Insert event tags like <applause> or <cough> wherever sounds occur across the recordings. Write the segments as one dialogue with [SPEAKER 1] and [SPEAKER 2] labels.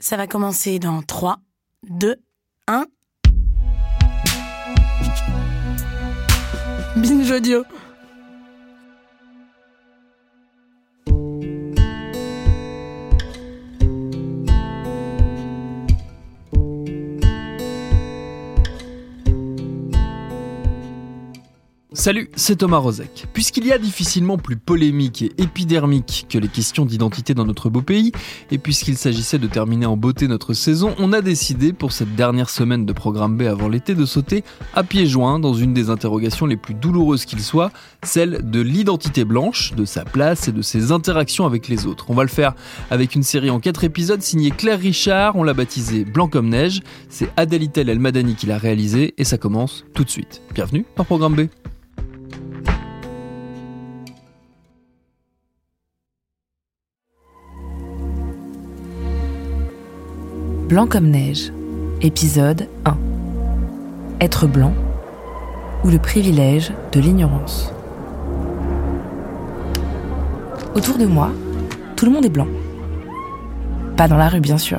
[SPEAKER 1] Ça va commencer dans 3, 2, 1. Binge audio.
[SPEAKER 2] Salut, c'est Thomas Rozek. Puisqu'il y a difficilement plus polémique et épidermique que les questions d'identité dans notre beau pays, et puisqu'il s'agissait de terminer en beauté notre saison, on a décidé pour cette dernière semaine de programme B avant l'été de sauter à pieds joints dans une des interrogations les plus douloureuses qu'il soit, celle de l'identité blanche, de sa place et de ses interactions avec les autres. On va le faire avec une série en quatre épisodes signée Claire Richard, on l'a baptisée Blanc comme neige, c'est Adelitel El Madani qui l'a réalisé et ça commence tout de suite. Bienvenue dans Programme B.
[SPEAKER 1] Blanc comme neige, épisode 1. Être blanc ou le privilège de l'ignorance. Autour de moi, tout le monde est blanc. Pas dans la rue, bien sûr.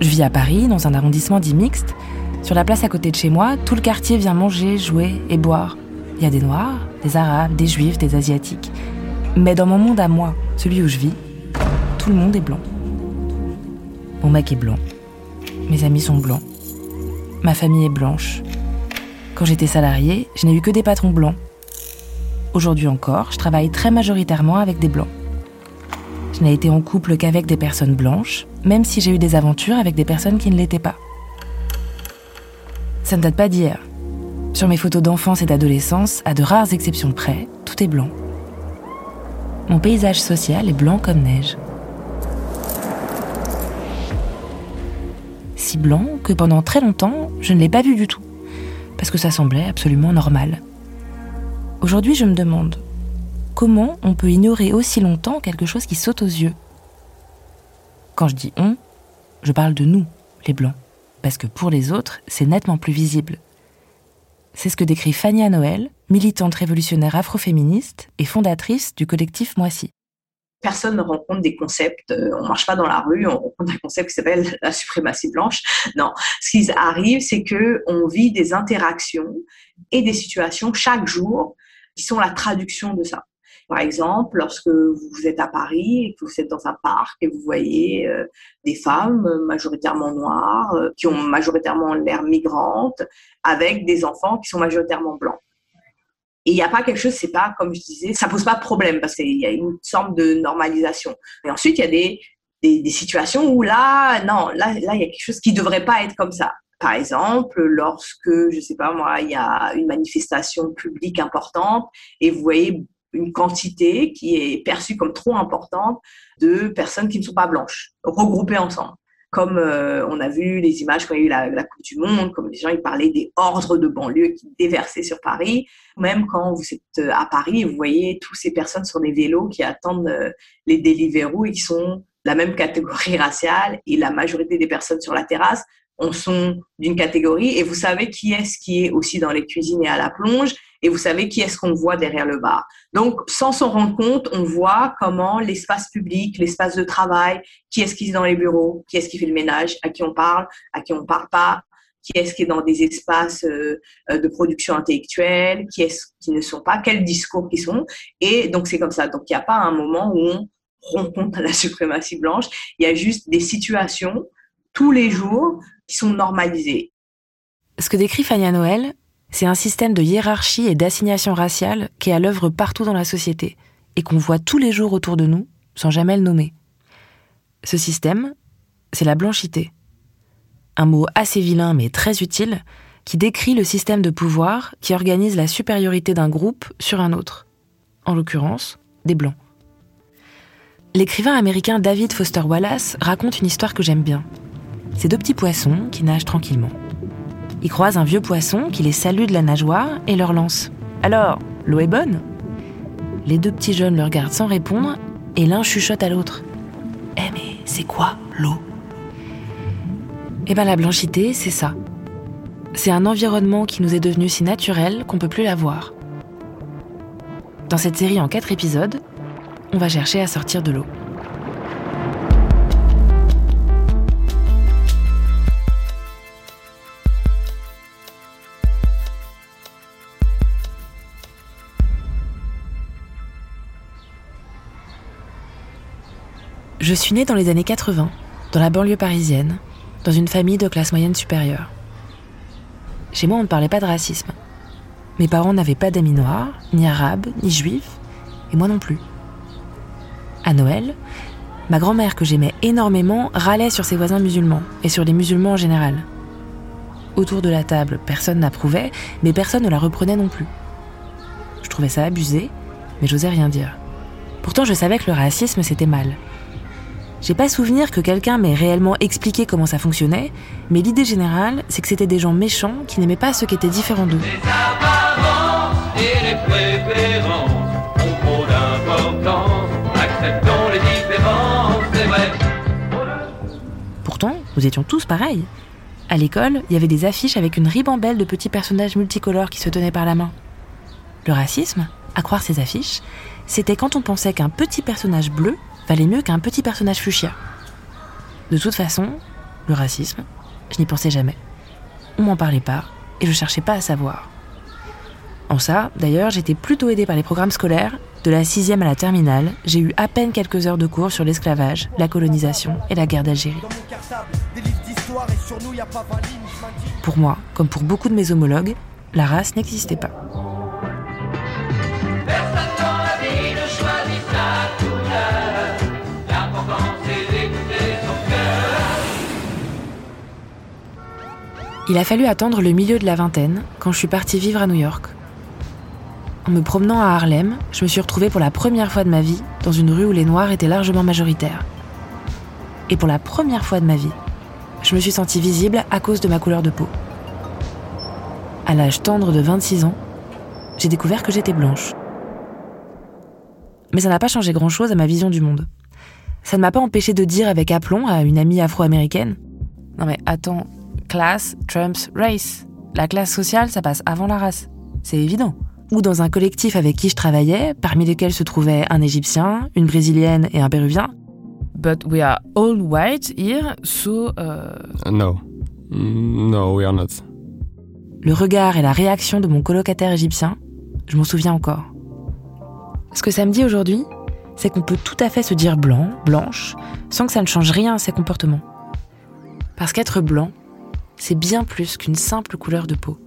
[SPEAKER 1] Je vis à Paris, dans un arrondissement dit mixte. Sur la place à côté de chez moi, tout le quartier vient manger, jouer et boire. Il y a des Noirs, des Arabes, des Juifs, des Asiatiques. Mais dans mon monde à moi, celui où je vis, tout le monde est blanc. Mon mec est blanc. Mes amis sont blancs. Ma famille est blanche. Quand j'étais salariée, je n'ai eu que des patrons blancs. Aujourd'hui encore, je travaille très majoritairement avec des blancs. Je n'ai été en couple qu'avec des personnes blanches, même si j'ai eu des aventures avec des personnes qui ne l'étaient pas. Ça ne date pas d'hier. Sur mes photos d'enfance et d'adolescence, à de rares exceptions près, tout est blanc. Mon paysage social est blanc comme neige. Blanc que pendant très longtemps, je ne l'ai pas vu du tout, parce que ça semblait absolument normal. Aujourd'hui, je me demande, comment on peut ignorer aussi longtemps quelque chose qui saute aux yeux? Quand je dis on, je parle de nous, les blancs, parce que pour les autres, c'est nettement plus visible. C'est ce que décrit Fania Noël, militante révolutionnaire afroféministe et fondatrice du collectif Moissy
[SPEAKER 3] personne ne rencontre des concepts, euh, on marche pas dans la rue, on rencontre un concept qui s'appelle la suprématie blanche. Non, ce qui arrive, c'est que on vit des interactions et des situations chaque jour qui sont la traduction de ça. Par exemple, lorsque vous êtes à Paris et que vous êtes dans un parc et vous voyez euh, des femmes majoritairement noires, euh, qui ont majoritairement l'air migrantes, avec des enfants qui sont majoritairement blancs. Et il n'y a pas quelque chose, c'est pas, comme je disais, ça pose pas de problème parce qu'il y a une sorte de normalisation. Et ensuite, il y a des, des, des, situations où là, non, là, là, il y a quelque chose qui devrait pas être comme ça. Par exemple, lorsque, je sais pas moi, il y a une manifestation publique importante et vous voyez une quantité qui est perçue comme trop importante de personnes qui ne sont pas blanches, regroupées ensemble comme euh, on a vu les images quand il y a eu la, la, Coupe du Monde, comme les gens ils parlaient des ordres de banlieue qui déversaient sur Paris. Même quand vous êtes euh, à Paris, vous voyez toutes ces personnes sur des vélos qui attendent euh, les Deliveroo et qui sont la même catégorie raciale et la majorité des personnes sur la terrasse en sont d'une catégorie et vous savez qui est-ce qui est aussi dans les cuisines et à la plonge et vous savez qui est-ce qu'on voit derrière le bar. Donc, sans s'en rendre compte, on voit comment l'espace public, l'espace de travail, qui est-ce qui est dans les bureaux, qui est-ce qui fait le ménage, à qui on parle, à qui on parle pas, qui est-ce qui est dans des espaces euh, de production intellectuelle, qui est-ce qui ne sont pas, quels discours qui sont. Et donc, c'est comme ça. Donc, il n'y a pas un moment où on rencontre <laughs> la suprématie blanche. Il y a juste des situations tous les jours qui sont normalisées.
[SPEAKER 1] Ce que décrit Fania Noël, c'est un système de hiérarchie et d'assignation raciale qui est à l'œuvre partout dans la société et qu'on voit tous les jours autour de nous sans jamais le nommer. Ce système, c'est la blanchité. Un mot assez vilain mais très utile qui décrit le système de pouvoir qui organise la supériorité d'un groupe sur un autre. En l'occurrence, des blancs. L'écrivain américain David Foster Wallace raconte une histoire que j'aime bien. C'est deux petits poissons qui nagent tranquillement. Ils croisent un vieux poisson qui les salue de la nageoire et leur lance Alors, l'eau est bonne? Les deux petits jeunes le regardent sans répondre et l'un chuchote à l'autre Eh mais c'est quoi l'eau? Eh ben la blanchité, c'est ça. C'est un environnement qui nous est devenu si naturel qu'on peut plus la voir. Dans cette série en quatre épisodes, on va chercher à sortir de l'eau. Je suis née dans les années 80, dans la banlieue parisienne, dans une famille de classe moyenne supérieure. Chez moi, on ne parlait pas de racisme. Mes parents n'avaient pas d'amis noirs, ni arabes, ni juifs, et moi non plus. À Noël, ma grand-mère, que j'aimais énormément, râlait sur ses voisins musulmans, et sur les musulmans en général. Autour de la table, personne n'approuvait, mais personne ne la reprenait non plus. Je trouvais ça abusé, mais j'osais rien dire. Pourtant, je savais que le racisme, c'était mal. J'ai pas souvenir que quelqu'un m'ait réellement expliqué comment ça fonctionnait, mais l'idée générale, c'est que c'était des gens méchants qui n'aimaient pas ceux qui étaient différents d'eux. Pourtant, nous étions tous pareils. À l'école, il y avait des affiches avec une ribambelle de petits personnages multicolores qui se tenaient par la main. Le racisme, à croire ces affiches, c'était quand on pensait qu'un petit personnage bleu valait mieux qu'un petit personnage fuchsia. De toute façon, le racisme, je n'y pensais jamais. On m'en parlait pas, et je cherchais pas à savoir. En ça, d'ailleurs, j'étais plutôt aidée par les programmes scolaires. De la sixième à la terminale, j'ai eu à peine quelques heures de cours sur l'esclavage, la colonisation et la guerre d'Algérie. Pour moi, comme pour beaucoup de mes homologues, la race n'existait pas. Il a fallu attendre le milieu de la vingtaine quand je suis partie vivre à New York. En me promenant à Harlem, je me suis retrouvée pour la première fois de ma vie dans une rue où les Noirs étaient largement majoritaires. Et pour la première fois de ma vie, je me suis sentie visible à cause de ma couleur de peau. À l'âge tendre de 26 ans, j'ai découvert que j'étais blanche. Mais ça n'a pas changé grand-chose à ma vision du monde. Ça ne m'a pas empêché de dire avec aplomb à une amie afro-américaine Non mais attends, class trumps race. La classe sociale, ça passe avant la race. C'est évident. Ou dans un collectif avec qui je travaillais, parmi lesquels se trouvaient un Égyptien, une Brésilienne et un Péruvien. But we are all white here, so. Uh...
[SPEAKER 4] No. No, we are not.
[SPEAKER 1] Le regard et la réaction de mon colocataire égyptien, je m'en souviens encore. Ce que ça me dit aujourd'hui, c'est qu'on peut tout à fait se dire blanc, blanche, sans que ça ne change rien à ses comportements. Parce qu'être blanc, c'est bien plus qu'une simple couleur de peau.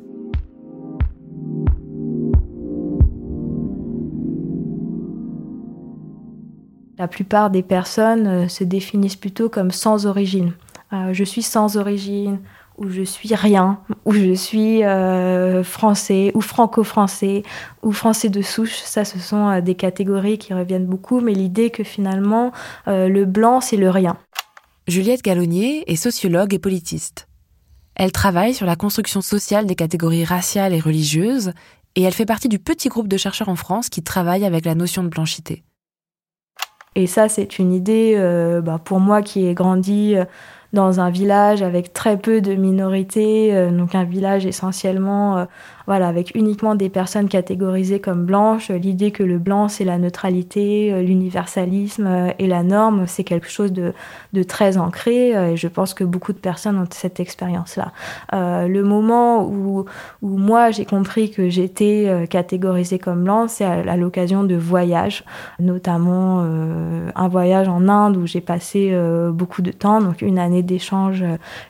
[SPEAKER 5] La plupart des personnes euh, se définissent plutôt comme sans origine. Euh, je suis sans origine, ou je suis rien, ou je suis euh, français, ou franco-français, ou français de souche. Ça, ce sont des catégories qui reviennent beaucoup, mais l'idée que finalement, le blanc, c'est le rien.
[SPEAKER 1] Juliette Gallonnier est sociologue et politiste. Elle travaille sur la construction sociale des catégories raciales et religieuses, et elle fait partie du petit groupe de chercheurs en France qui travaille avec la notion de blanchité.
[SPEAKER 5] Et ça, c'est une idée, euh, bah, pour moi qui ai grandi euh, dans un village avec très peu de minorités, euh, donc un village essentiellement voilà, avec uniquement des personnes catégorisées comme blanches. L'idée que le blanc, c'est la neutralité, euh, l'universalisme euh, et la norme, c'est quelque chose de, très ancré. Euh, et je pense que beaucoup de personnes ont cette expérience-là. le moment où, moi, j'ai compris que j'étais catégorisée comme blanc, c'est à, l'occasion de voyages, notamment un voyage en Inde où j'ai passé beaucoup de temps, donc une année d'échange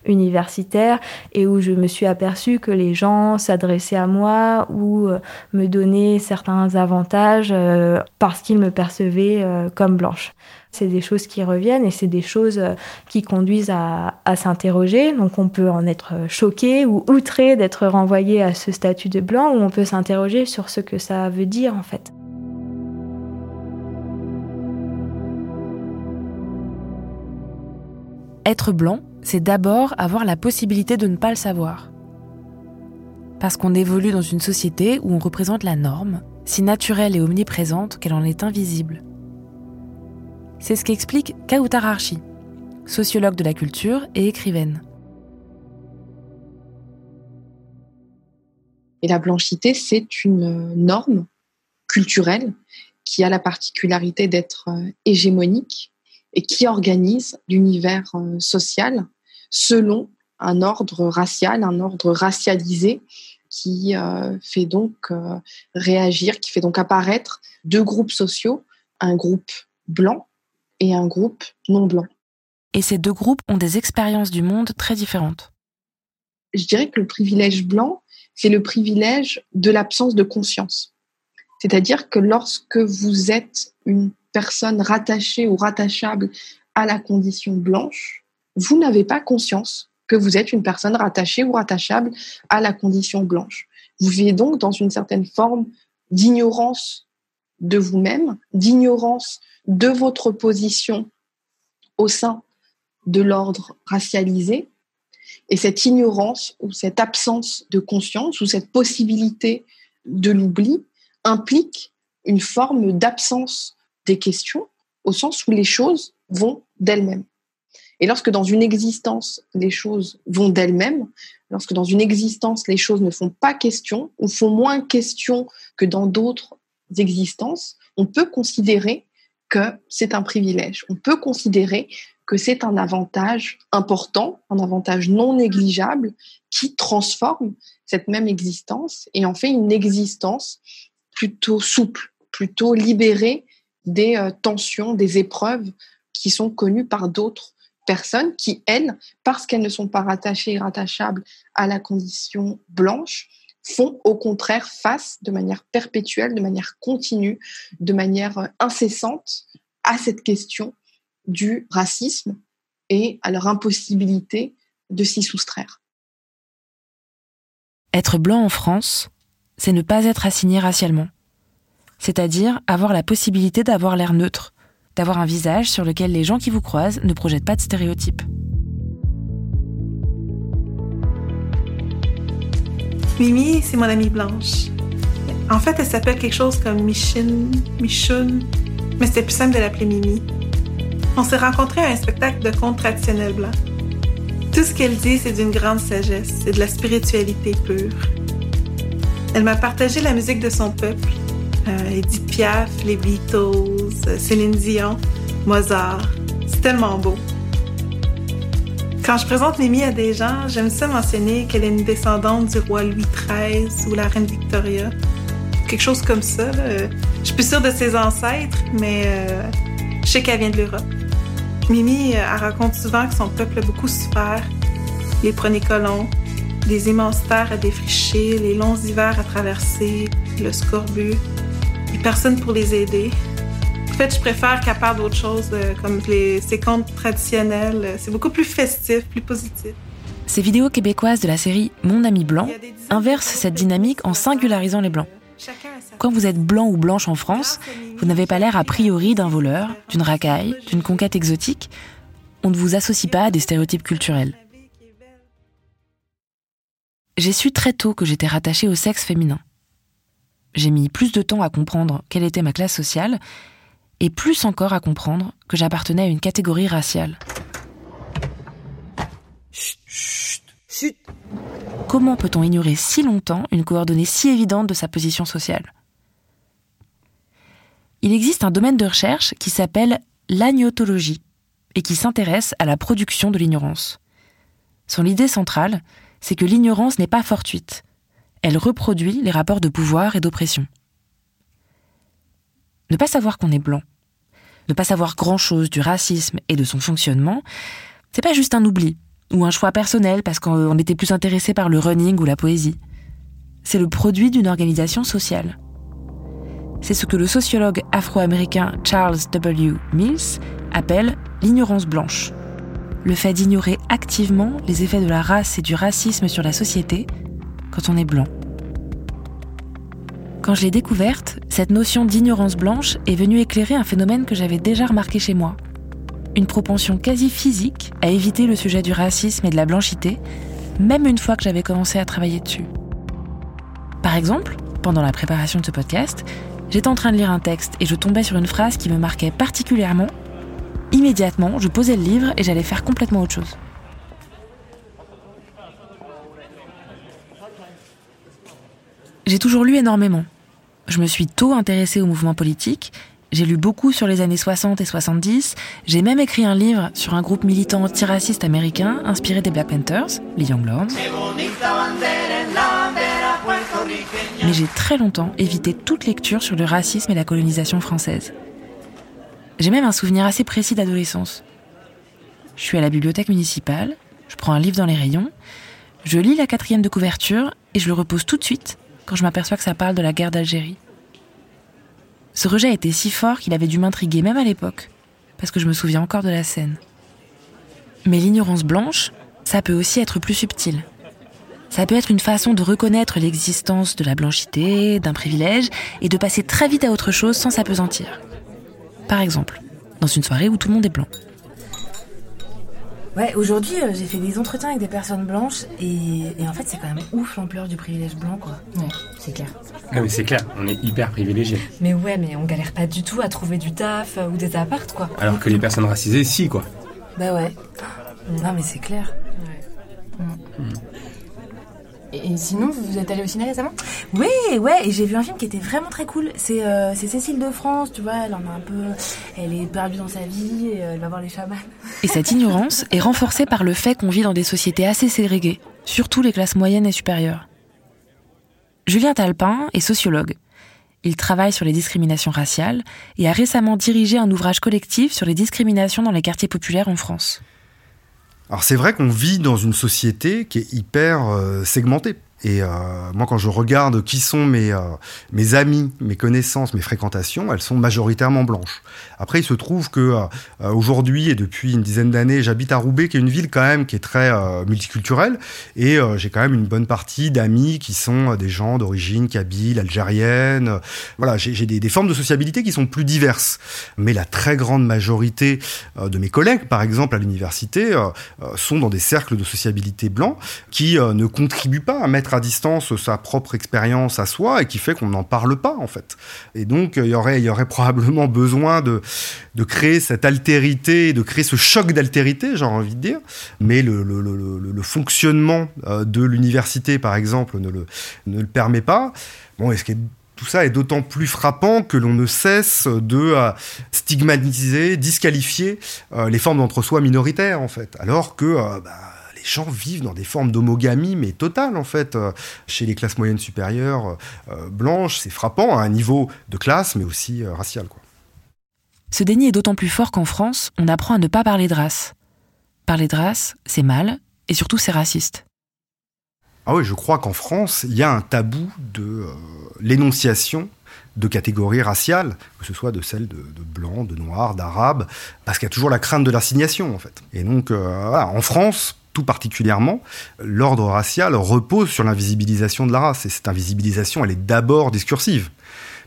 [SPEAKER 5] universitaire, et où je me suis aperçue que les gens s'adressaient à moi ou euh, me donner certains avantages euh, parce qu'ils me percevaient euh, comme blanche. C'est des choses qui reviennent et c'est des choses qui conduisent à, à s'interroger. Donc on peut en être choqué ou outré d'être renvoyé à ce statut de blanc ou on peut s'interroger sur ce que ça veut dire en fait.
[SPEAKER 1] être blanc, c'est d'abord avoir la possibilité de ne pas le savoir. Parce qu'on évolue dans une société où on représente la norme, si naturelle et omniprésente qu'elle en est invisible. C'est ce qu'explique Kautar Archi, sociologue de la culture et écrivaine.
[SPEAKER 6] Et la blanchité, c'est une norme culturelle qui a la particularité d'être euh, hégémonique et qui organise l'univers euh, social selon un ordre racial, un ordre racialisé qui euh, fait donc réagir, qui fait donc apparaître deux groupes sociaux, un groupe blanc et un groupe non blanc.
[SPEAKER 1] Et ces deux groupes ont des expériences du monde très différentes.
[SPEAKER 6] Je dirais que le privilège blanc, c'est le privilège de l'absence de conscience. C'est-à-dire que lorsque vous êtes une personne rattachée ou rattachable à la condition blanche, vous n'avez pas conscience que vous êtes une personne rattachée ou rattachable à la condition blanche. Vous vivez donc dans une certaine forme d'ignorance de vous-même, d'ignorance de votre position au sein de l'ordre racialisé. Et cette ignorance ou cette absence de conscience ou cette possibilité de l'oubli implique une forme d'absence des questions au sens où les choses vont d'elles-mêmes. Et lorsque dans une existence, les choses vont d'elles-mêmes, lorsque dans une existence, les choses ne font pas question ou font moins question que dans d'autres existences, on peut considérer que c'est un privilège. On peut considérer que c'est un avantage important, un avantage non négligeable qui transforme cette même existence et en fait une existence plutôt souple, plutôt libéré des euh, tensions, des épreuves qui sont connues par d'autres personnes qui, elles, parce qu'elles ne sont pas rattachées et rattachables à la condition blanche, font au contraire face de manière perpétuelle, de manière continue, de manière euh, incessante à cette question du racisme et à leur impossibilité de s'y soustraire.
[SPEAKER 1] Être blanc en France, c'est ne pas être assigné racialement. C'est-à-dire avoir la possibilité d'avoir l'air neutre, d'avoir un visage sur lequel les gens qui vous croisent ne projettent pas de stéréotypes.
[SPEAKER 7] Mimi, c'est mon amie blanche. En fait, elle s'appelle quelque chose comme Michine, Michun, mais c'était plus simple de l'appeler Mimi. On s'est rencontrés à un spectacle de contes traditionnels blancs. Tout ce qu'elle dit, c'est d'une grande sagesse, c'est de la spiritualité pure. Elle m'a partagé la musique de son peuple, Edith Piaf, les Beatles, euh, Céline Dion, Mozart. C'est tellement beau. Quand je présente Mimi à des gens, j'aime ça mentionner qu'elle est une descendante du roi Louis XIII ou la reine Victoria. Quelque chose comme ça. Je suis plus sûre de ses ancêtres, mais euh, je sais qu'elle vient de l'Europe. Mimi, elle raconte souvent que son peuple a beaucoup souffert. Les premiers colons, les immenses terres à défricher, les longs hivers à traverser, le scorbut, personne pour les aider. En fait, je préfère qu'elle parle d'autre chose, euh, comme les, ces contes traditionnels. C'est beaucoup plus festif, plus positif.
[SPEAKER 1] Ces vidéos québécoises de la série Mon ami blanc inversent cette dynamique en singularisant les blancs. Quand vous êtes blanc ou blanche en France, vous n'avez pas l'air a priori d'un voleur, d'une racaille, d'une conquête exotique. On ne vous associe pas à des stéréotypes culturels. J'ai su très tôt que j'étais rattachée au sexe féminin. J'ai mis plus de temps à comprendre quelle était ma classe sociale et plus encore à comprendre que j'appartenais à une catégorie raciale. Comment peut-on ignorer si longtemps une coordonnée si évidente de sa position sociale? Il existe un domaine de recherche qui s'appelle l'agnotologie et qui s'intéresse à la production de l'ignorance. Son idée centrale, c'est que l'ignorance n'est pas fortuite, elle reproduit les rapports de pouvoir et d'oppression. Ne pas savoir qu'on est blanc, ne pas savoir grand-chose du racisme et de son fonctionnement, c'est pas juste un oubli ou un choix personnel parce qu'on était plus intéressé par le running ou la poésie. C'est le produit d'une organisation sociale. C'est ce que le sociologue afro-américain Charles W. Mills appelle l'ignorance blanche. Le fait d'ignorer activement les effets de la race et du racisme sur la société quand on est blanc. Quand je l'ai découverte, cette notion d'ignorance blanche est venue éclairer un phénomène que j'avais déjà remarqué chez moi. une propension quasi physique à éviter le sujet du racisme et de la blanchité, même une fois que j'avais commencé à travailler dessus. Par exemple, pendant la préparation de ce podcast, j'étais en train de lire un texte et je tombais sur une phrase qui me marquait particulièrement. Immédiatement, je posais le livre et j'allais faire complètement autre chose. J'ai toujours lu énormément. Je me suis tôt intéressée au mouvement politique, j'ai lu beaucoup sur les années 60 et 70, j'ai même écrit un livre sur un groupe militant antiraciste américain inspiré des Black Panthers, les Young Lords. Mais j'ai très longtemps évité toute lecture sur le racisme et la colonisation française. J'ai même un souvenir assez précis d'adolescence. Je suis à la bibliothèque municipale, je prends un livre dans les rayons, je lis la quatrième de couverture et je le repose tout de suite quand je m'aperçois que ça parle de la guerre d'Algérie. Ce rejet était si fort qu'il avait dû m'intriguer même à l'époque, parce que je me souviens encore de la scène. Mais l'ignorance blanche, ça peut aussi être plus subtil. Ça peut être une façon de reconnaître l'existence de la blanchité, d'un privilège, et de passer très vite à autre chose sans s'apesantir. Par exemple, dans une soirée où tout le monde est blanc.
[SPEAKER 8] Ouais, aujourd'hui, euh, j'ai fait des entretiens avec des personnes blanches et, et en fait, c'est quand même ouf l'ampleur du privilège blanc, quoi.
[SPEAKER 9] Ouais, c'est clair.
[SPEAKER 4] Non, mais c'est clair, on est hyper privilégiés.
[SPEAKER 8] Mais ouais, mais on galère pas du tout à trouver du taf euh, ou des appartes, quoi.
[SPEAKER 4] Alors que les personnes racisées, si, quoi.
[SPEAKER 8] Bah ouais. Non, mais c'est clair.
[SPEAKER 9] Et, et sinon, vous êtes allé au ciné récemment?
[SPEAKER 8] Oui, ouais, et j'ai vu un film qui était vraiment très cool. C'est euh, c'est Cécile de France, tu vois, elle en a un peu. Elle est perdue dans sa vie, et, euh, elle va voir les chamans. <laughs>
[SPEAKER 1] Et cette ignorance est renforcée par le fait qu'on vit dans des sociétés assez ségrégées, surtout les classes moyennes et supérieures. Julien Talpin est sociologue. Il travaille sur les discriminations raciales et a récemment dirigé un ouvrage collectif sur les discriminations dans les quartiers populaires en France.
[SPEAKER 10] Alors c'est vrai qu'on vit dans une société qui est hyper euh, segmentée. Et euh, moi, quand je regarde qui sont mes, euh, mes amis, mes connaissances, mes fréquentations, elles sont majoritairement blanches. Après, il se trouve que euh, aujourd'hui et depuis une dizaine d'années, j'habite à Roubaix, qui est une ville quand même qui est très multiculturelle, et j'ai quand même une bonne partie d'amis qui sont des gens d'origine kabyle, algérienne. Voilà, j'ai des, des formes de sociabilité qui sont plus diverses. Mais la très grande majorité de mes collègues, par exemple à l'université, sont dans des cercles de sociabilité blancs qui ne contribuent pas à mettre à distance sa propre expérience à soi et qui fait qu'on n'en parle pas en fait. Et donc euh, il y aurait, il y aurait <laughs> probablement besoin de, de créer cette altérité, de créer ce choc d'altérité, j'ai envie de dire. Mais le, le, fonctionnement euh, de l'université, par exemple, ne le, ne le permet pas. Bon, est-ce que tout ça est d'autant plus frappant que l'on ne cesse de euh, stigmatiser, disqualifier euh, les formes d'entre-soi minoritaires, en fait. Alors que euh, bah, gens vivent dans des formes d'homogamie, mais totale, en fait. Euh, chez les classes moyennes supérieures euh, blanches, c'est frappant à un niveau de classe, mais aussi euh, racial, quoi.
[SPEAKER 1] Ce déni est d'autant plus fort qu'en France, on apprend à ne pas parler de race. Parler de race, c'est mal, et surtout c'est raciste.
[SPEAKER 10] Ah oui, je crois qu'en France, il y a un tabou de euh, l'énonciation de catégories raciales, que ce soit de celles de, de blancs, de noirs, d'arabes, parce qu'il y a toujours la crainte de l'assignation, en fait. Et donc, euh, voilà, en France, tout particulièrement, l'ordre racial repose sur l'invisibilisation de la race. Et cette invisibilisation, elle est d'abord discursive.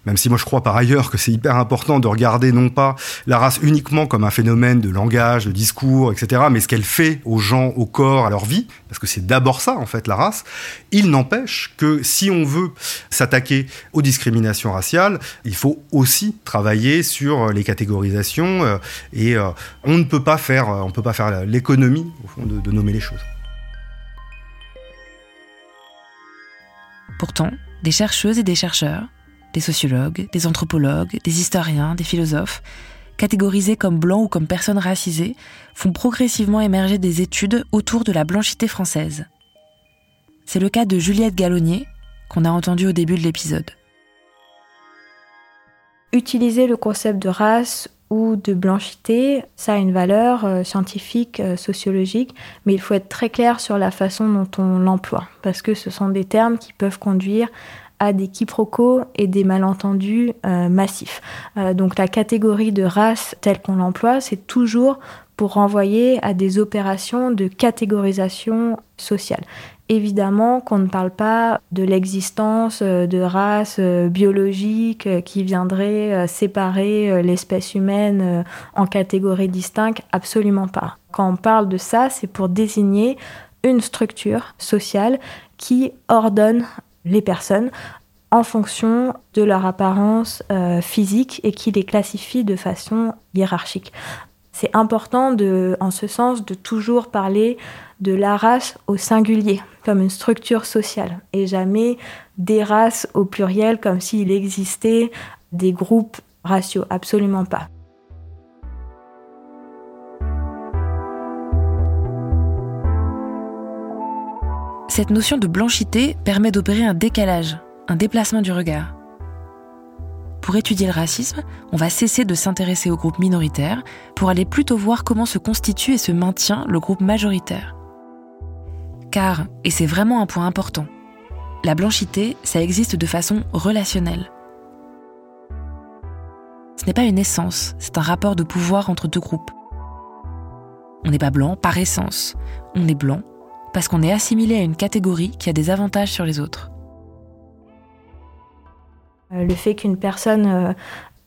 [SPEAKER 10] Même si moi je crois par ailleurs que c'est hyper important de regarder non pas la race uniquement comme un phénomène de langage, de discours, etc., mais ce qu'elle fait aux gens, au corps, à leur vie, parce que c'est d'abord ça en fait la race. Il n'empêche que si on veut s'attaquer aux discriminations raciales, il faut aussi travailler sur les catégorisations euh, et euh, on ne peut pas faire, euh, on peut pas faire l'économie au fond de nommer les choses.
[SPEAKER 1] Pourtant, des chercheuses et des chercheurs, des sociologues, des anthropologues, des historiens, des philosophes, catégorisés comme blancs ou comme personnes racisées, font progressivement émerger des études autour de la blanchité française. C'est le cas de Juliette Gallonnier, qu'on a entendu au début de l'épisode.
[SPEAKER 5] Utiliser le concept de race ou de blanchité, ça a une valeur euh, scientifique, euh, sociologique, mais il faut être très clair sur la façon dont on l'emploie, parce que ce sont des termes qui peuvent conduire à des quiproquos et des malentendus euh, massifs. Euh, donc la catégorie de race telle qu'on l'emploie, c'est toujours pour renvoyer à des opérations de catégorisation sociale. Évidemment qu'on ne parle pas de l'existence euh, de races biologiques qui viendraient séparer l'espèce humaine en catégories distinctes, absolument pas. Quand on parle de ça, c'est pour désigner une structure sociale qui ordonne les personnes en fonction de leur apparence euh, physique et qui les classifie de façon hiérarchique. C'est important de, en ce sens de toujours parler de la race au singulier comme une structure sociale et jamais des races au pluriel comme s'il existait des groupes raciaux. Absolument pas.
[SPEAKER 1] Cette notion de blanchité permet d'opérer un décalage, un déplacement du regard. Pour étudier le racisme, on va cesser de s'intéresser aux groupes minoritaires pour aller plutôt voir comment se constitue et se maintient le groupe majoritaire. Car, et c'est vraiment un point important, la blanchité, ça existe de façon relationnelle. Ce n'est pas une essence, c'est un rapport de pouvoir entre deux groupes. On n'est pas blanc par essence, on est blanc parce qu'on est assimilé à une catégorie qui a des avantages sur les autres.
[SPEAKER 5] Euh, le fait qu'une personne euh,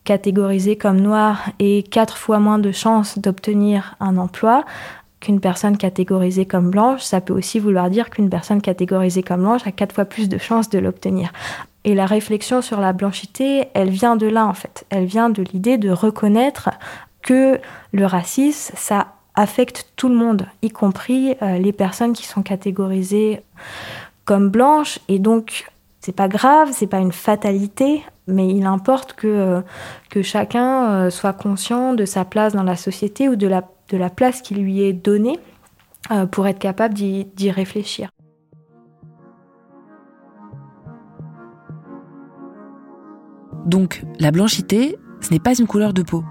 [SPEAKER 5] catégorisée comme noire ait quatre fois moins de chances d'obtenir un emploi qu'une personne catégorisée comme blanche, ça peut aussi vouloir dire qu'une personne catégorisée comme blanche a quatre fois plus de chances de l'obtenir. Et la réflexion sur la blanchité, elle vient de là en fait. Elle vient de l'idée de reconnaître que le racisme, ça affecte tout le monde, y compris euh, les personnes qui sont catégorisées comme blanches. Et donc, c'est pas grave, c'est pas une fatalité, mais il importe que, euh, chacun euh, soit conscient de sa place dans la société ou de la, de la place qui lui est donnée pour être capable d'y réfléchir.
[SPEAKER 1] Donc, la blanchité, ce n'est pas une couleur de peau.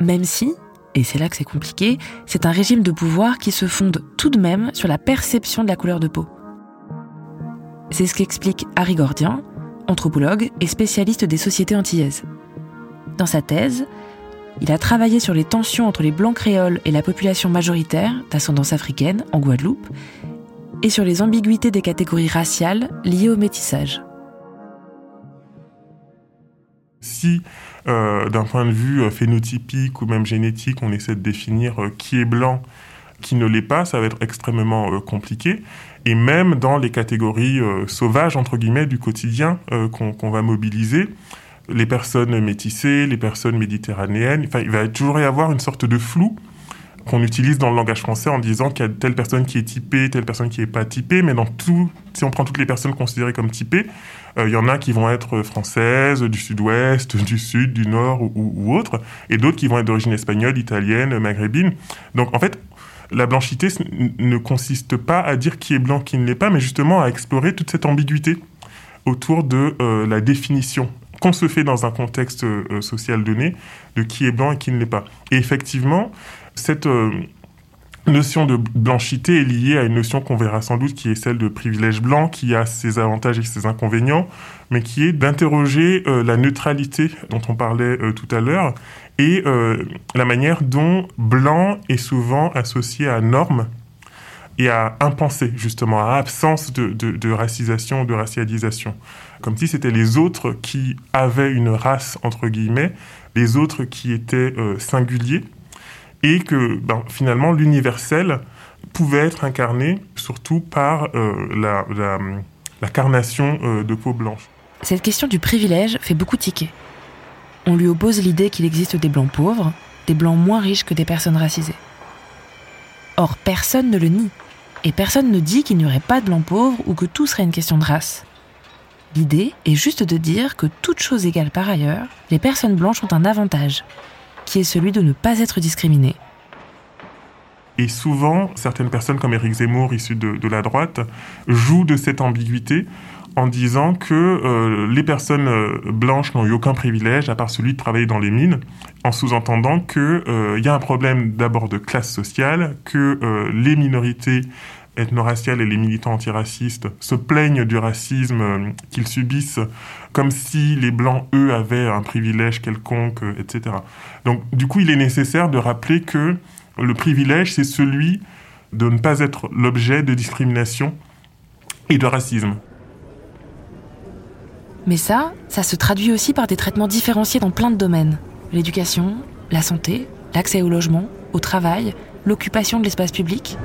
[SPEAKER 1] Même si, et c'est là que c'est compliqué, c'est un régime de pouvoir qui se fonde tout de même sur la perception de la couleur de peau. C'est ce qu'explique Harry Gordien, anthropologue et spécialiste des sociétés antillaises. Dans sa thèse, il a travaillé sur les tensions entre les blancs créoles et la population majoritaire d'ascendance africaine en Guadeloupe, et sur les ambiguïtés des catégories raciales liées au métissage.
[SPEAKER 11] Si euh, d'un point de vue euh, phénotypique ou même génétique, on essaie de définir euh, qui est blanc, qui ne l'est pas, ça va être extrêmement compliqué. Et même dans les catégories sauvages, entre guillemets, du quotidien qu'on va mobiliser, les personnes métissées, les personnes méditerranéennes, il va toujours y avoir une sorte de flou qu'on utilise dans le langage français en disant qu'il y a telle personne qui est typée, telle personne qui n'est pas typée, mais dans tout, si on prend toutes les personnes considérées comme typées, euh, il y en a qui vont être françaises, du sud-ouest, <laughs> du sud, du nord ou, ou et d'autres qui vont être d'origine espagnole, italienne, maghrébine. Donc en fait, la blanchité ne consiste pas à dire qui est blanc, qui ne l'est pas, mais justement à explorer toute cette ambiguïté autour de euh, la définition qu'on se fait dans un contexte euh, social donné de qui est blanc et qui ne l'est pas. Et effectivement, cette euh, notion de blanchité est liée à une notion qu'on verra sans doute qui est celle de privilège blanc, qui a ses avantages et ses inconvénients, mais qui est d'interroger euh, la neutralité dont on parlait euh, tout à l'heure et la manière dont blanc est souvent associé à norme et à impensé, justement, à absence de, de, de racisation, de racialisation. Comme si c'était les autres qui avaient une race, entre guillemets, les autres qui étaient singuliers et que ben, finalement l'universel pouvait être incarné surtout par euh, la, carnation euh, de peau blanche.
[SPEAKER 1] Cette question du privilège fait beaucoup tiquer. On lui oppose l'idée qu'il existe des blancs pauvres, des blancs moins riches que des personnes racisées. Or, personne ne le nie, et personne ne dit qu'il n'y aurait pas de blancs pauvres ou que tout serait une question de race. L'idée est juste de dire que toutes choses égales par ailleurs, les personnes blanches ont un avantage, qui est celui de ne pas être discriminé.
[SPEAKER 11] Et souvent, certaines personnes comme Éric Zemmour, issu de, la droite, jouent de cette ambiguïté en disant que euh, les personnes euh, blanches n'ont eu aucun privilège à part celui de travailler dans les mines, en sous-entendant qu'il euh, y a un problème d'abord de classe sociale, que les minorités ethno-raciales et les militants antiracistes se plaignent du racisme euh, qu'ils subissent comme si les blancs, eux, avaient un privilège quelconque, euh, etc. Donc, du coup, il est nécessaire de rappeler que le privilège, c'est celui de ne pas être l'objet de discrimination et de racisme.
[SPEAKER 1] Mais ça, ça se traduit aussi par des traitements différenciés dans plein de domaines. L'éducation, la santé, l'accès au logement, au travail, l'occupation de l'espace public.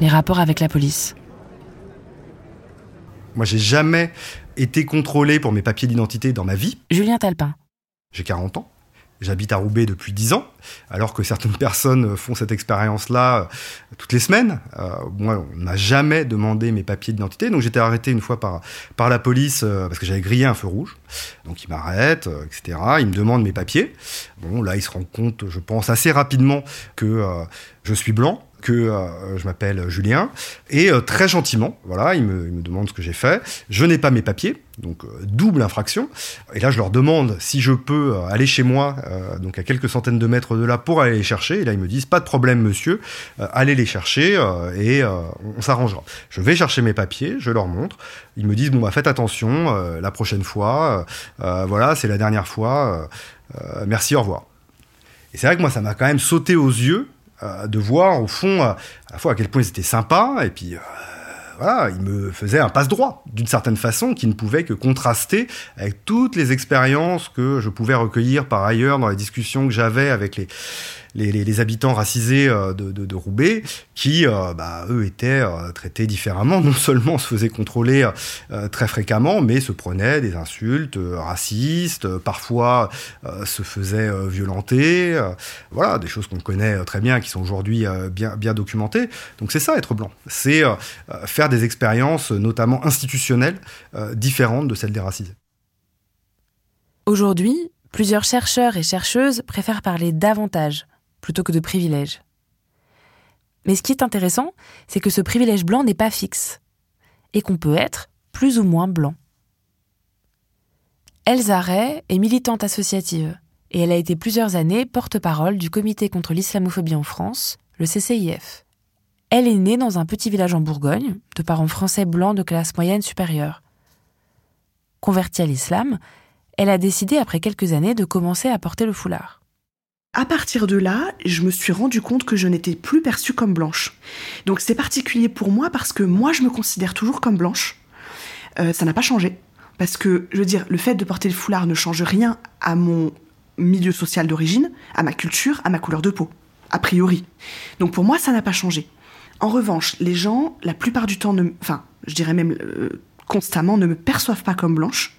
[SPEAKER 1] Les rapports avec la police.
[SPEAKER 10] Moi, j'ai jamais été contrôlé pour mes papiers d'identité dans ma vie.
[SPEAKER 1] Julien Talpin.
[SPEAKER 10] J'ai 40 ans. J'habite à Roubaix depuis 10 ans, alors que certaines <laughs> personnes font cette expérience-là euh, toutes les semaines. Euh, moi, on n'a jamais demandé mes papiers d'identité, donc j'étais arrêté une fois par, la police euh, parce que j'avais grillé un feu rouge. Donc il m'arrête, etc. Il me demande mes papiers. Bon, là, il se rend compte, je pense, assez rapidement que je suis blanc que euh, je m'appelle Julien. Et euh, très gentiment, voilà, il me, demande ce que j'ai fait. Je n'ai pas mes papiers, donc euh, double infraction. Et là, je leur demande si je peux aller chez moi, donc à quelques centaines de mètres de là, pour aller les chercher. Et là, ils me disent pas de problème, monsieur, allez les chercher et on, s'arrangera. Je vais chercher mes papiers, je leur montre. Ils me disent bon bah faites attention, la prochaine fois, voilà, c'est la dernière fois. merci, au revoir. Et c'est vrai que moi, ça m'a quand même sauté aux yeux de voir au fond à la fois à quel point ils étaient sympas et puis euh, voilà, ils me faisaient un passe-droit d'une certaine façon qui ne pouvait que contraster avec toutes les expériences que je pouvais recueillir par ailleurs dans les discussions que j'avais avec les, les, habitants racisés euh, de, Roubaix, qui, euh, bah, eux, étaient euh, traités différemment. <laughs> Non seulement se faisaient contrôler très fréquemment, mais se prenaient des insultes racistes, parfois se faisaient violenter. voilà, des choses qu'on connaît très bien, qui sont aujourd'hui bien, bien documentées. Donc c'est ça, être blanc. C'est faire des expériences, notamment institutionnelles, différentes de celles des racisés.
[SPEAKER 1] Aujourd'hui, plusieurs chercheurs et chercheuses préfèrent parler davantage plutôt que de privilège. Mais ce qui est intéressant, c'est que ce privilège blanc n'est pas fixe, et qu'on peut être plus ou moins blanc. Elsa est militante associative, et elle a été plusieurs années porte-parole du Comité contre l'islamophobie en France, le CCIF. Elle est née dans un petit village en Bourgogne, de parents français blancs de classe moyenne supérieure. Convertie à l'islam, elle a décidé après quelques années de commencer à porter le foulard.
[SPEAKER 12] À partir de là, je me suis rendu compte que je n'étais plus perçue comme blanche. Donc c'est particulier pour moi parce que moi je me considère toujours comme blanche. Euh, ça n'a pas changé. Parce que, je veux dire, le fait de porter le foulard ne change rien à mon milieu social d'origine, à ma culture, à ma couleur de peau, a priori. Donc pour moi, ça n'a pas changé. En revanche, les gens, la plupart du temps, ne, enfin, je dirais même euh, constamment, ne me perçoivent pas comme blanche.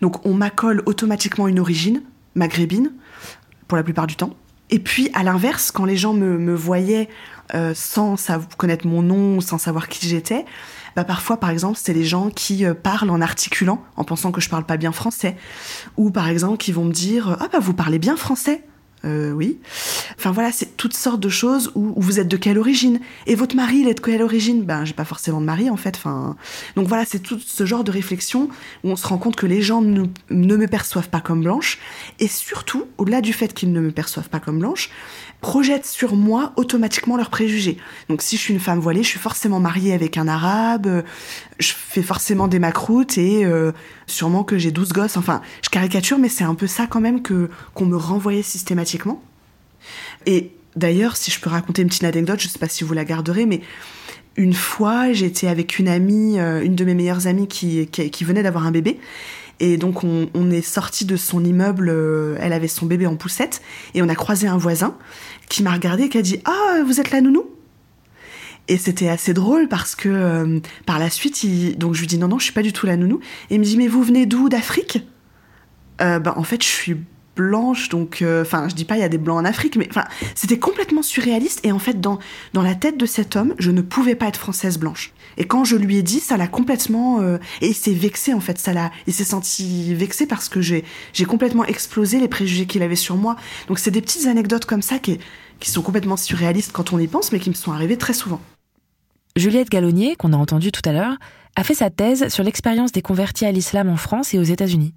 [SPEAKER 12] Donc on m'accole automatiquement une origine maghrébine, la plupart du temps. Et puis, à l'inverse, quand les gens me, voyaient euh, sans connaître mon nom, sans savoir qui j'étais, bah parfois, par exemple, c'est les gens qui euh, parlent en articulant, en pensant que je parle pas bien français, ou par exemple, qui vont me dire ah bah vous parlez bien français. Euh, oui. Enfin voilà, c'est toutes sortes de choses où, vous êtes de quelle origine Et votre mari, il est de quelle origine? Ben, j'ai pas forcément de mari en fait. Enfin, donc voilà, c'est tout ce genre de réflexion où on se rend compte que les gens ne, ne me perçoivent pas comme blanche, et surtout, au-delà du fait qu'ils ne me perçoivent pas comme blanche, projettent sur moi automatiquement leurs préjugés. Donc si je suis une femme voilée, je suis forcément mariée avec un arabe, euh, je fais forcément des macroutes et euh, sûrement que j'ai 12 gosses. Enfin, je caricature, mais c'est un peu ça quand même que qu'on me renvoyait systématiquement. Et d'ailleurs, si je peux raconter une petite anecdote, je sais pas si vous la garderez, mais une fois, j'étais avec une amie, euh, une de mes meilleures amies qui, venait d'avoir un bébé. Et donc on, est sorti de son immeuble, elle avait son bébé en poussette, et on a croisé un voisin qui m'a regardé et qui a dit Ah, vous êtes la nounou? Et c'était assez drôle parce que euh, par la suite, il... donc je lui dis non, non, je suis pas du tout la nounou. Et il me dit mais vous venez d'où? D'Afrique? Euh, bah, En fait, je suis blanche, donc euh, enfin, je dis pas il y a des blancs en Afrique, mais enfin, c'était complètement surréaliste. Et en fait, dans, dans la tête de cet homme, je ne pouvais pas être française blanche. Et quand je lui ai dit, ça l'a complètement. et il s'est vexé en fait, ça l'a. Il s'est senti vexé parce que j'ai complètement explosé les préjugés qu'il avait sur moi. Donc c'est des petites anecdotes comme ça qui qui sont complètement surréalistes quand on y pense, mais qui me sont arrivées très souvent.
[SPEAKER 1] Juliette Gallonnier, qu'on a entendu tout à l'heure, a fait sa thèse sur l'expérience des convertis à l'islam en France et aux États-Unis.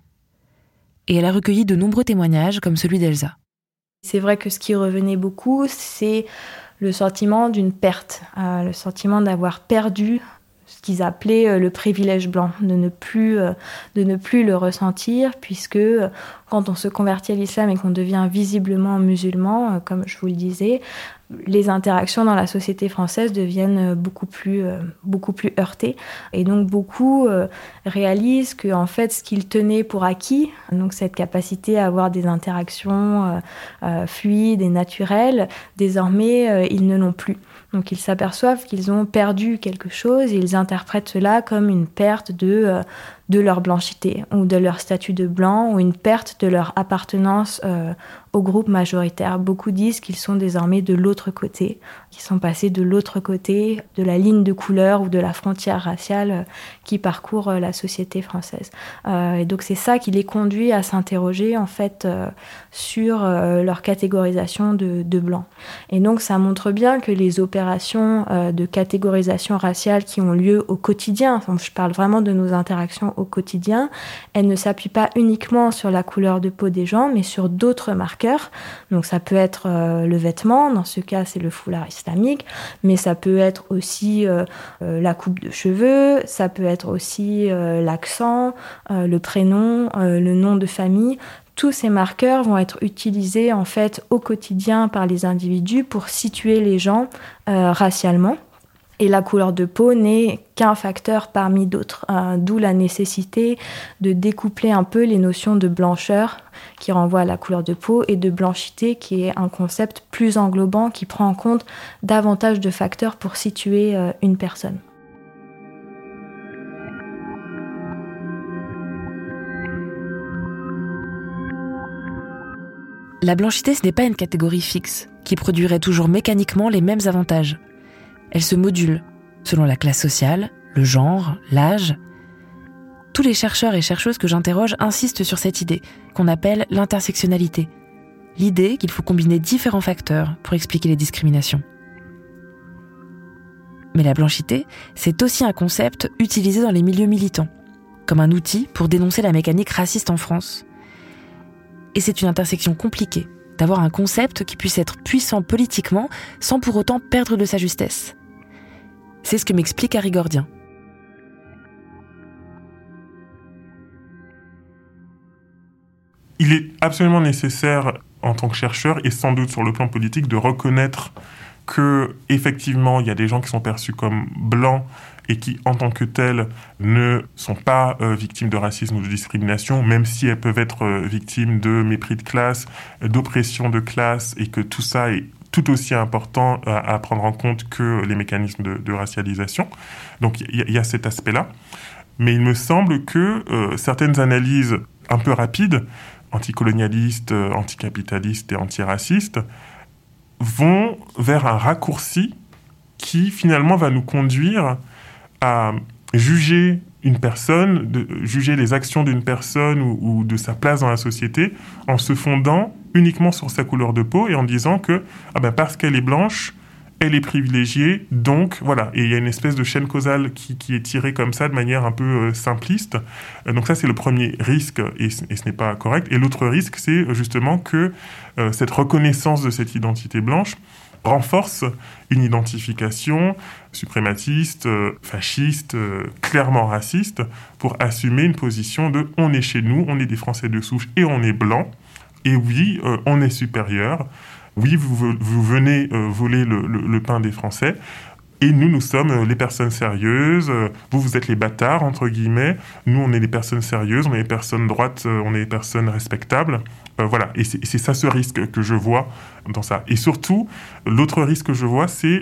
[SPEAKER 1] Et elle a recueilli de nombreux témoignages comme celui d'Elsa.
[SPEAKER 5] C'est vrai que ce qui revenait beaucoup, c'est le sentiment d'une perte, le sentiment d'avoir perdu ce qu'ils appelaient le privilège blanc, de ne plus, de ne plus le ressentir, puisque quand on se convertit à l'islam et qu'on devient visiblement musulman, comme je vous le disais, les interactions dans la société française deviennent beaucoup plus, euh, beaucoup plus heurtées. Et donc beaucoup euh, réalisent que en fait, ce qu'ils tenaient pour acquis, donc cette capacité à avoir des interactions euh, fluides et naturelles, désormais, ils ne l'ont plus. Donc ils s'aperçoivent qu'ils ont perdu quelque chose et ils interprètent cela comme une perte de, de leur blanchité ou de leur statut de blanc ou une perte de leur appartenance au groupe majoritaire. Beaucoup disent qu'ils sont désormais de l'autre côté, qu'ils sont passés de l'autre côté de la ligne de couleur ou de la frontière raciale euh, qui parcourt euh, la société française. Euh, et donc c'est ça qui les conduit à s'interroger en fait sur leur catégorisation de, de blanc. Et donc ça montre bien que les opérations de catégorisation raciale qui ont lieu au quotidien, je parle vraiment de nos interactions au quotidien, elles ne s'appuient pas uniquement sur la couleur de peau des gens, mais sur d'autres marqueurs donc ça peut être euh, le vêtement, dans ce cas c'est le foulard islamique, mais ça peut être aussi euh, euh, la coupe de cheveux, ça peut être aussi l'accent, le prénom, le nom de famille. Tous ces marqueurs vont être utilisés en fait au quotidien par les individus pour situer les gens racialement. Et la couleur de peau n'est qu'un facteur parmi d'autres, euh, d'où la nécessité de découpler un peu les notions de blancheur qui renvoie à la couleur de peau et de blanchité qui est un concept plus englobant qui prend en compte davantage de facteurs pour situer euh, une personne.
[SPEAKER 1] La blanchité, ce n'est pas une catégorie fixe qui produirait toujours mécaniquement les mêmes avantages. Elle se module selon la classe sociale, le genre, l'âge. Tous les chercheurs et chercheuses que j'interroge insistent sur cette idée qu'on appelle l'intersectionnalité. L'idée qu'il faut combiner différents facteurs pour expliquer les discriminations. Mais la blanchité, c'est aussi un concept utilisé dans les milieux militants, comme un outil pour dénoncer la mécanique raciste en France. Et c'est une intersection compliquée d'avoir un concept qui puisse être puissant politiquement sans pour autant perdre de sa justesse. C'est ce que m'explique Harry Gordien.
[SPEAKER 11] Il est absolument nécessaire en tant que chercheur et sans doute sur le plan politique de reconnaître que effectivement il y a des gens qui sont perçus comme blancs et qui en tant que tels ne sont pas euh, victimes de racisme ou de discrimination, même si elles peuvent être euh, victimes de mépris de classe, d'oppression de classe et que tout ça est tout aussi important à, prendre en compte que les mécanismes de, racialisation. Donc il y, a cet aspect-là. Mais il me semble que euh, certaines analyses un peu rapides, anticolonialistes, euh, anticapitalistes et antiracistes, vont vers un raccourci qui finalement va nous conduire à juger une personne, de juger les actions d'une personne ou, de sa place dans la société en se fondant uniquement sur sa couleur de peau et en disant que ah ben parce qu'elle est blanche, elle est privilégiée, donc voilà. Et il y a une espèce de chaîne causale qui, est tirée comme ça de manière un peu euh, simpliste. Euh, donc ça, c'est le premier risque et, ce n'est pas correct. Et l'autre risque, c'est euh, justement que cette reconnaissance de cette identité blanche renforce une identification suprématiste, euh, fasciste, euh, clairement raciste, pour assumer une position de on est chez nous, on est des Français de souche et on est blanc, et oui, euh, on est supérieur, oui, vous, vous venez voler le, pain des Français, et nous, nous sommes les personnes sérieuses. Vous, vous êtes les bâtards, entre guillemets. Nous, on est les personnes sérieuses, on est les personnes droites, on est les personnes respectables. voilà. Et c'est ça ce risque que je vois dans ça. Et surtout, l'autre risque que je vois, c'est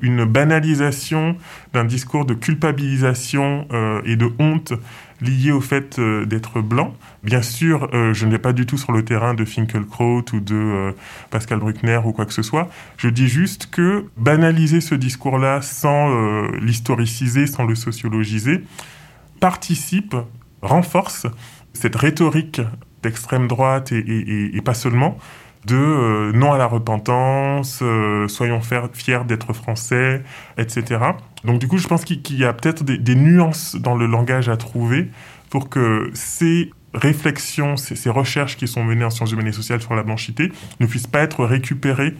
[SPEAKER 11] une banalisation d'un discours de culpabilisation euh, et de honte lié au fait euh, d'être blanc. Bien sûr, euh, je ne vais pas du tout sur le terrain de Finkelkraut ou de Pascal Bruckner ou quoi que ce soit. Je dis juste que banaliser ce discours-là sans l'historiciser, sans le sociologiser, participe, renforce cette rhétorique d'extrême droite et pas seulement, de euh, non à la repentance, euh, soyons fiers d'être français, etc. Donc du coup, je pense qu'il y a peut-être des, nuances dans le langage à trouver pour que ces réflexions, ces, recherches qui sont menées en sciences humaines et sociales sur la blanchité ne puissent pas être récupérées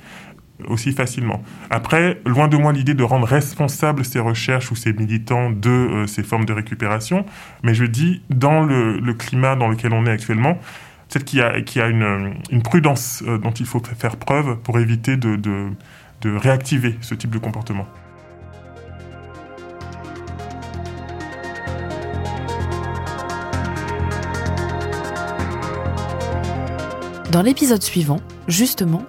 [SPEAKER 11] aussi facilement. Après, loin de moi l'idée de rendre responsables ces recherches ou ces militants de euh, ces formes de récupération, mais je dis, dans le, climat dans lequel on est actuellement, peut-être qu'il y a, une, prudence euh, dont il faut faire preuve pour éviter de, de, de réactiver ce type de comportement.
[SPEAKER 1] Dans l'épisode suivant, justement,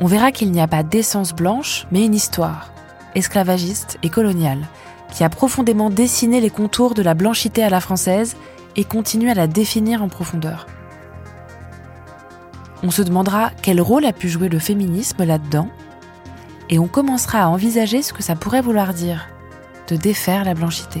[SPEAKER 1] on verra qu'il n'y a pas d'essence blanche, mais une histoire, esclavagiste et coloniale, qui a profondément dessiné les contours de la blanchité à la française et continue à la définir en profondeur. On se demandera quel rôle a pu jouer le féminisme là-dedans, et on commencera à envisager ce que ça pourrait vouloir dire, de défaire la blanchité.